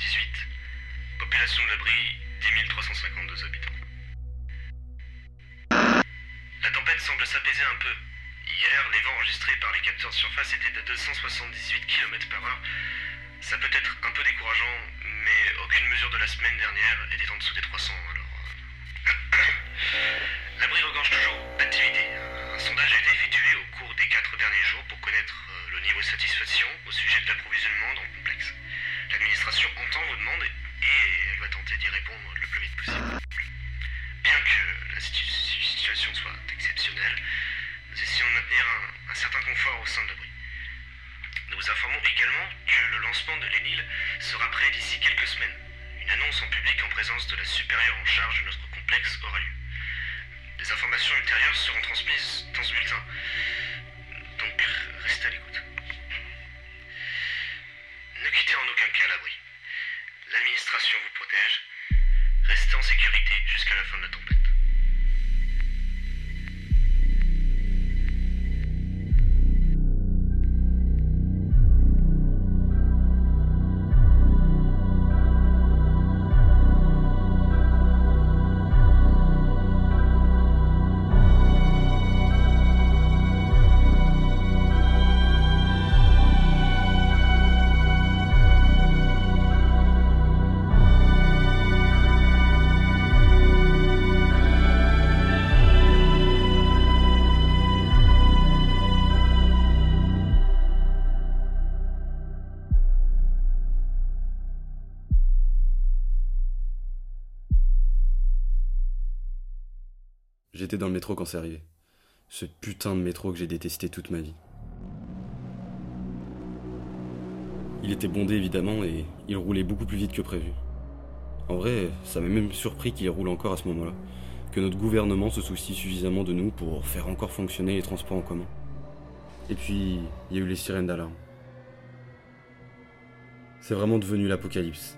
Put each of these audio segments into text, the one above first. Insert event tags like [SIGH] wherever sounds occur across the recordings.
18. Population de l'abri 10 352 habitants. La tempête semble s'apaiser un peu. Hier, les vents enregistrés par les capteurs de surface étaient de 278 km par heure. Ça peut être un peu décourageant, mais aucune mesure de la semaine dernière était en dessous des 300, alors... euh. [COUGHS] L'abri regorge toujours d'activité. Un sondage a été effectué au cours des quatre derniers jours pour connaître euh, le niveau de satisfaction au sujet de l'approvisionnement dans le complexe. L'administration entend vos demandes et elle va tenter d'y répondre le plus vite possible. Bien que la situ- situation soit exceptionnelle, nous essayons de maintenir un, un certain confort au sein de l'abri. Nous vous informons également que le lancement de l'ENIL sera prêt d'ici quelques semaines. Une annonce en public en présence de la supérieure en charge de notre complexe aura lieu. Des informations ultérieures seront transmises dans ce bulletin. Dans le métro quand c'est arrivé. Ce putain de métro que j'ai détesté toute ma vie. Il était bondé évidemment et il roulait beaucoup plus vite que prévu. En vrai, ça m'a même surpris qu'il roule encore à ce moment-là. Que notre gouvernement se soucie suffisamment de nous pour faire encore fonctionner les transports en commun. Et puis, il y a eu les sirènes d'alarme. C'est vraiment devenu l'apocalypse.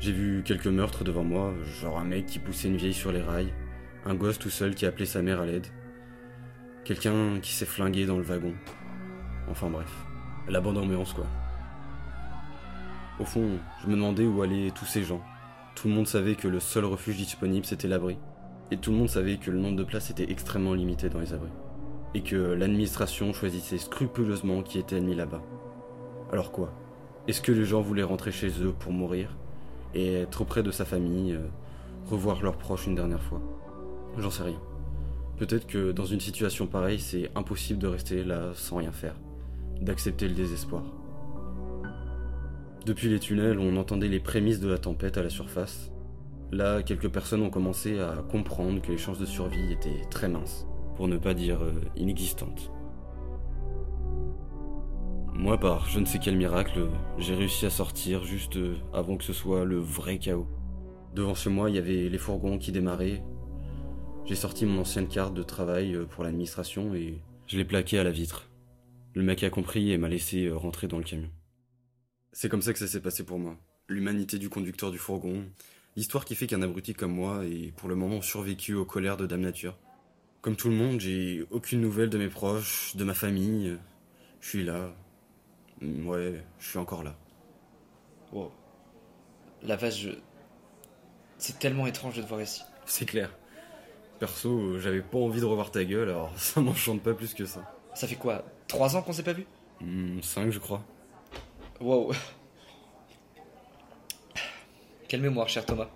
J'ai vu quelques meurtres devant moi, genre un mec qui poussait une vieille sur les rails, un gosse tout seul qui appelait sa mère à l'aide, quelqu'un qui s'est flingué dans le wagon. Enfin bref, la bande ambiance quoi. Au fond, je me demandais où allaient tous ces gens. Tout le monde savait que le seul refuge disponible c'était l'abri. Et tout le monde savait que le nombre de places était extrêmement limité dans les abris. Et que l'administration choisissait scrupuleusement qui était admis là-bas. Alors quoi? Est-ce que les gens voulaient rentrer chez eux pour mourir? Et être auprès de sa famille, euh, revoir leurs proches une dernière fois? J'en sais rien. Peut-être que dans une situation pareille, c'est impossible de rester là sans rien faire, d'accepter le désespoir. Depuis les tunnels, on entendait les prémices de la tempête à la surface. Là, quelques personnes ont commencé à comprendre que les chances de survie étaient très minces, pour ne pas dire euh, inexistantes. Moi, par je ne sais quel miracle, j'ai réussi à sortir juste euh, avant que ce soit le vrai chaos. Devant chez moi, il y avait les fourgons qui démarraient, j'ai sorti mon ancienne carte de travail euh, pour l'administration et je l'ai plaquée à la vitre. Le mec a compris et m'a laissé euh, rentrer dans le camion. C'est comme ça que ça s'est passé pour moi. L'humanité du conducteur du fourgon, l'histoire qui fait qu'un abruti comme moi est pour le moment survécu aux colères de Dame Nature. Comme tout le monde, j'ai aucune nouvelle de mes proches, de ma famille. Je suis là. Ouais, je suis encore là. Wow. La vache, je... C'est tellement étrange de te voir ici. C'est clair. Perso, euh, j'avais pas envie de revoir ta gueule, alors [LAUGHS] ça m'enchante pas plus que ça. Ça fait quoi Trois ans qu'on s'est pas vu? Hmm, cinq, je crois. Wow. Quelle mémoire, cher Thomas?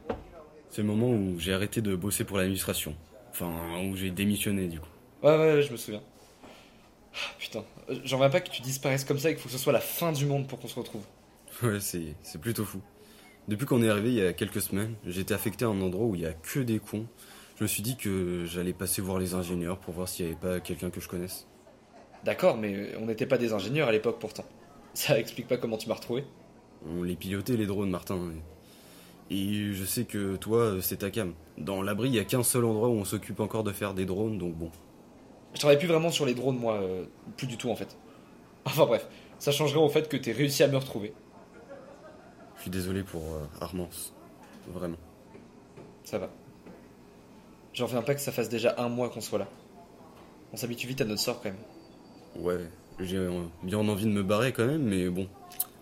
C'est le moment où j'ai arrêté de bosser pour l'administration. Enfin, où j'ai démissionné du coup. Ouais, ouais, ouais, je me souviens. Ah, Putain, euh, j'en reviens pas que tu disparaisses comme ça et qu'il faut que ce soit la fin du monde pour qu'on se retrouve. [LAUGHS] Ouais, c'est, c'est plutôt fou. Depuis qu'on est arrivé il y a quelques semaines, j'ai été affecté à un endroit où il y a que des cons. Je me suis dit que j'allais passer voir les ingénieurs pour voir s'il y avait pas quelqu'un que je connaisse. D'accord, mais on n'était pas des ingénieurs à l'époque pourtant. [LAUGHS] Ça explique pas comment tu m'as retrouvé. On les pilotait les drones, Martin. Et je sais que toi, c'est ta cam. Dans l'abri, il y a qu'un seul endroit où on s'occupe encore de faire des drones, donc bon. Je travaille plus vraiment sur les drones, moi. euh, plus du tout, en fait. [LAUGHS] Enfin bref, ça changerait au fait que t'aies réussi à me retrouver. Je suis désolé pour euh, Armance. Vraiment. Ça va. J'en reviens pas que ça fasse déjà un mois qu'on soit là. On s'habitue vite à notre sort quand même. Ouais, j'ai bien envie de me barrer quand même, mais bon.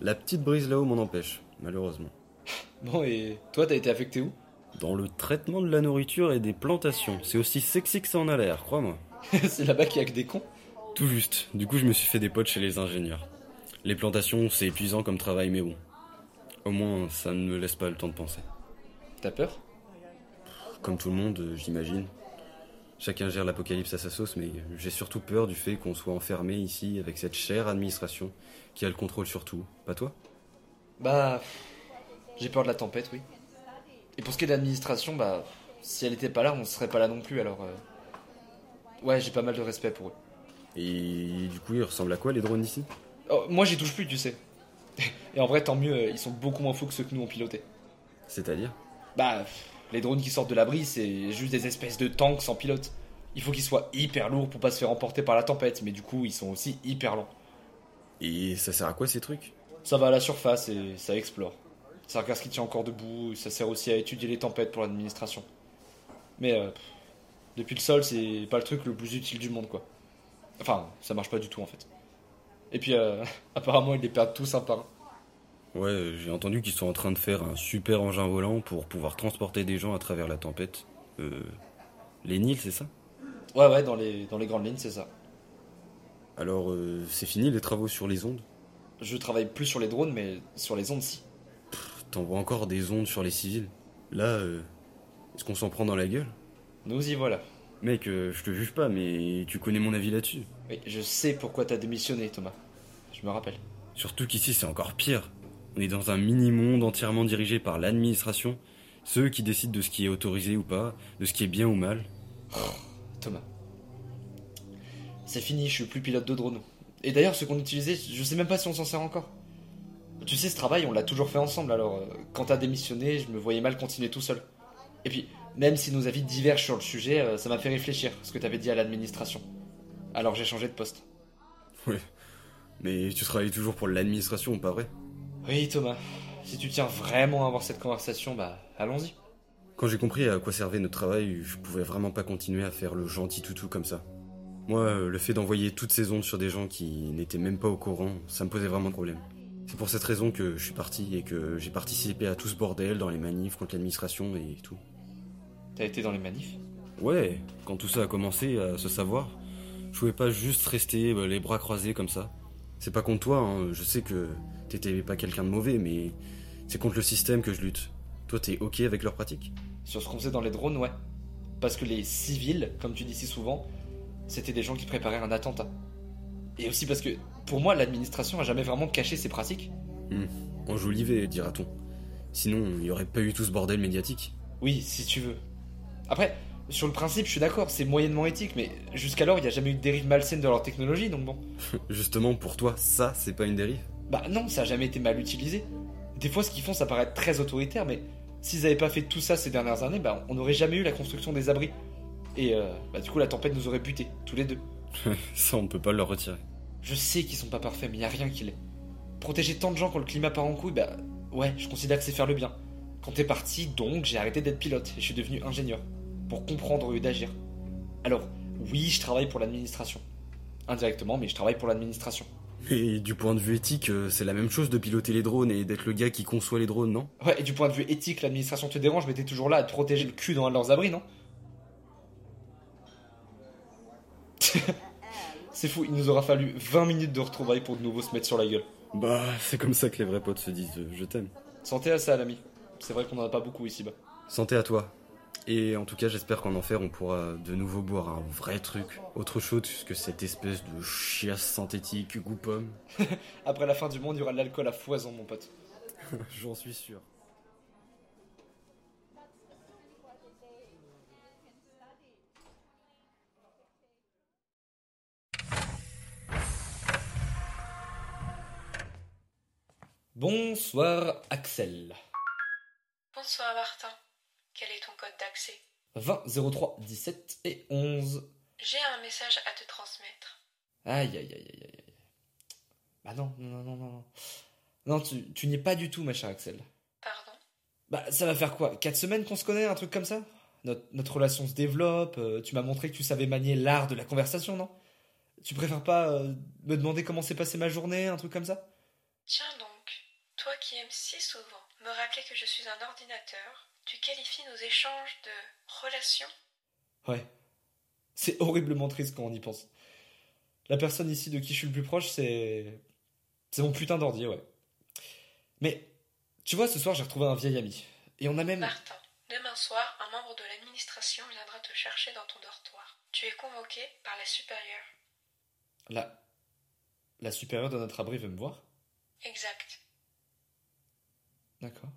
La petite brise là-haut m'en empêche, malheureusement. [LAUGHS] Bon, et toi, t'as été affecté où? Dans le traitement de la nourriture et des plantations. C'est aussi sexy que ça en a l'air, crois-moi. [LAUGHS] C'est là-bas qu'il y a que des cons? Tout juste. Du coup, je me suis fait des potes chez les ingénieurs. Les plantations, c'est épuisant comme travail, mais bon. Au moins, ça ne me laisse pas le temps de penser. T'as peur? Comme tout le monde, euh, j'imagine. Chacun gère l'apocalypse à sa sauce, mais j'ai surtout peur du fait qu'on soit enfermé ici avec cette chère administration qui a le contrôle sur tout. Pas toi? Bah. J'ai peur de la tempête, oui. Et pour ce qui est de l'administration, bah. Si elle était pas là, on serait pas là non plus, alors. euh, Ouais, j'ai pas mal de respect pour eux. Et du coup, ils ressemblent à quoi les drones d'ici? Oh, moi, j'y touche plus, tu sais. [LAUGHS] Et en vrai, tant mieux, euh, ils sont beaucoup moins fous que ceux que nous on piloté. C'est-à-dire? Bah, les drones qui sortent de l'abri, c'est juste des espèces de tanks sans pilote. Il faut qu'ils soient hyper lourds pour pas se faire emporter par la tempête, mais du coup, ils sont aussi hyper lents. Et ça sert à quoi ces trucs? Ça va à la surface et ça explore. Ça regarde ce qui tient encore debout, ça sert aussi à étudier les tempêtes pour l'administration. Mais euh, pff, depuis le sol, c'est pas le truc le plus utile du monde, quoi. Enfin, ça marche pas du tout en fait. Et puis, euh, [LAUGHS] apparemment, ils les perdent tous un par un. Ouais, j'ai entendu qu'ils sont en train de faire un super engin volant pour pouvoir transporter des gens à travers la tempête. Euh. Les Nils, c'est ça? Ouais, ouais, dans les, dans les grandes lignes, c'est ça. Alors, euh, c'est fini les travaux sur les ondes? Je travaille plus sur les drones, mais sur les ondes, si. T'envoies encore des ondes sur les civils? Là, euh, est-ce qu'on s'en prend dans la gueule? Nous y voilà. Mec, euh, je te juge pas, mais tu connais mon avis là-dessus. Oui, je sais pourquoi t'as démissionné, Thomas. Je me rappelle. Surtout qu'ici, c'est encore pire. On est dans un mini-monde entièrement dirigé par l'administration, ceux qui décident de ce qui est autorisé ou pas, de ce qui est bien ou mal. Thomas. C'est fini, je suis plus pilote de drone. Et d'ailleurs, ce qu'on utilisait, je sais même pas si on s'en sert encore. Tu sais, ce travail, on l'a toujours fait ensemble, alors euh, quand t'as démissionné, je me voyais mal continuer tout seul. Et puis, même si nos avis divergent sur le sujet, euh, ça m'a fait réfléchir, ce que t'avais dit à l'administration. Alors j'ai changé de poste. Ouais. Mais tu travailles toujours pour l'administration, pas vrai? Oui, Thomas. Si tu tiens vraiment à avoir cette conversation, bah, allons-y. Quand j'ai compris à quoi servait notre travail, je pouvais vraiment pas continuer à faire le gentil toutou comme ça. Moi, euh, le fait d'envoyer toutes ces ondes sur des gens qui n'étaient même pas au courant, ça me posait vraiment problème. C'est pour cette raison que je suis parti et que j'ai participé à tout ce bordel dans les manifs contre l'administration et tout. T'as été dans les manifs? Ouais, quand tout ça a commencé à se savoir, je pouvais pas juste rester euh, les bras croisés comme ça. C'est pas contre toi, hein, je sais que t'étais pas quelqu'un de mauvais, mais c'est contre le système que je lutte. Toi, t'es ok avec leurs pratiques? Sur ce qu'on faisait dans les drones, ouais. Parce que les civils, comme tu dis si souvent, c'était des gens qui préparaient un attentat. Et aussi parce que, pour moi, l'administration a jamais vraiment caché ses pratiques. Enjolivé, dira-t-on. Sinon, il y aurait pas eu tout ce bordel médiatique. Oui, si tu veux. Après, sur le principe, je suis d'accord, c'est moyennement éthique, mais jusqu'alors, il n'y a jamais eu de dérive malsaine de leur technologie, donc bon. [LAUGHS] Justement, pour toi, ça, c'est pas une dérive? Bah non, ça a jamais été mal utilisé. Des fois, ce qu'ils font, ça paraît très autoritaire, mais s'ils avaient pas fait tout ça ces dernières années, bah on n'aurait jamais eu la construction des abris. Et euh, bah du coup, la tempête nous aurait butés, tous les deux. [LAUGHS] Ça, on peut pas leur retirer. Je sais qu'ils sont pas parfaits, mais y a rien qui l'est. Protéger tant de gens quand le climat part en couille, bah ouais, je considère que c'est faire le bien. Quand t'es parti, donc j'ai arrêté d'être pilote et je suis devenu ingénieur. Pour comprendre au lieu d'agir. Alors, oui, je travaille pour l'administration. Indirectement, mais je travaille pour l'administration. Et du point de vue éthique, euh, c'est la même chose de piloter les drones et d'être le gars qui conçoit les drones, non? Ouais, et du point de vue éthique, l'administration te dérange, mais t'es toujours là à te protéger le cul dans un de leurs abris, non? [LAUGHS] C'est fou, il nous aura fallu 20 minutes de retrouvailles pour de nouveau se mettre sur la gueule. Bah, c'est comme ça que les vrais potes se disent euh, je t'aime. Santé à ça, l'ami. C'est vrai qu'on en a pas beaucoup ici-bas. Santé à toi. Et en tout cas, j'espère qu'en enfer, on pourra de nouveau boire un vrai truc. Autre chose que cette espèce de chiasse synthétique goût pomme. [LAUGHS] Après la fin du monde, il y aura de l'alcool à foison, mon pote. [LAUGHS] J'en suis sûr. Bonsoir, Axel. Bonsoir Martin. Quel est ton code d'accès 20 03 17 et 11. J'ai un message à te transmettre. Aïe, aïe, aïe, aïe, aïe. Bah non, non, non, non, non. Non, tu, tu n'y es pas du tout, ma chère Axel. Pardon Bah, ça va faire quoi? 4 semaines qu'on se connaît, un truc comme ça? Notre, notre relation se développe, euh, tu m'as montré que tu savais manier l'art de la conversation, non? Tu préfères pas euh, me demander comment s'est passée ma journée, un truc comme ça? Tiens donc, toi qui aimes si souvent me rappeler que je suis un ordinateur, tu qualifies nos échanges de relations? Ouais. C'est horriblement triste quand on y pense. La personne ici de qui je suis le plus proche, c'est. C'est mon putain d'ordi, ouais. Mais, tu vois, ce soir, j'ai retrouvé un vieil ami. Et on a même. Martin, demain soir, un membre de l'administration viendra te chercher dans ton dortoir. Tu es convoqué par la supérieure. La. La supérieure de notre abri veut me voir? Exact. D'accord.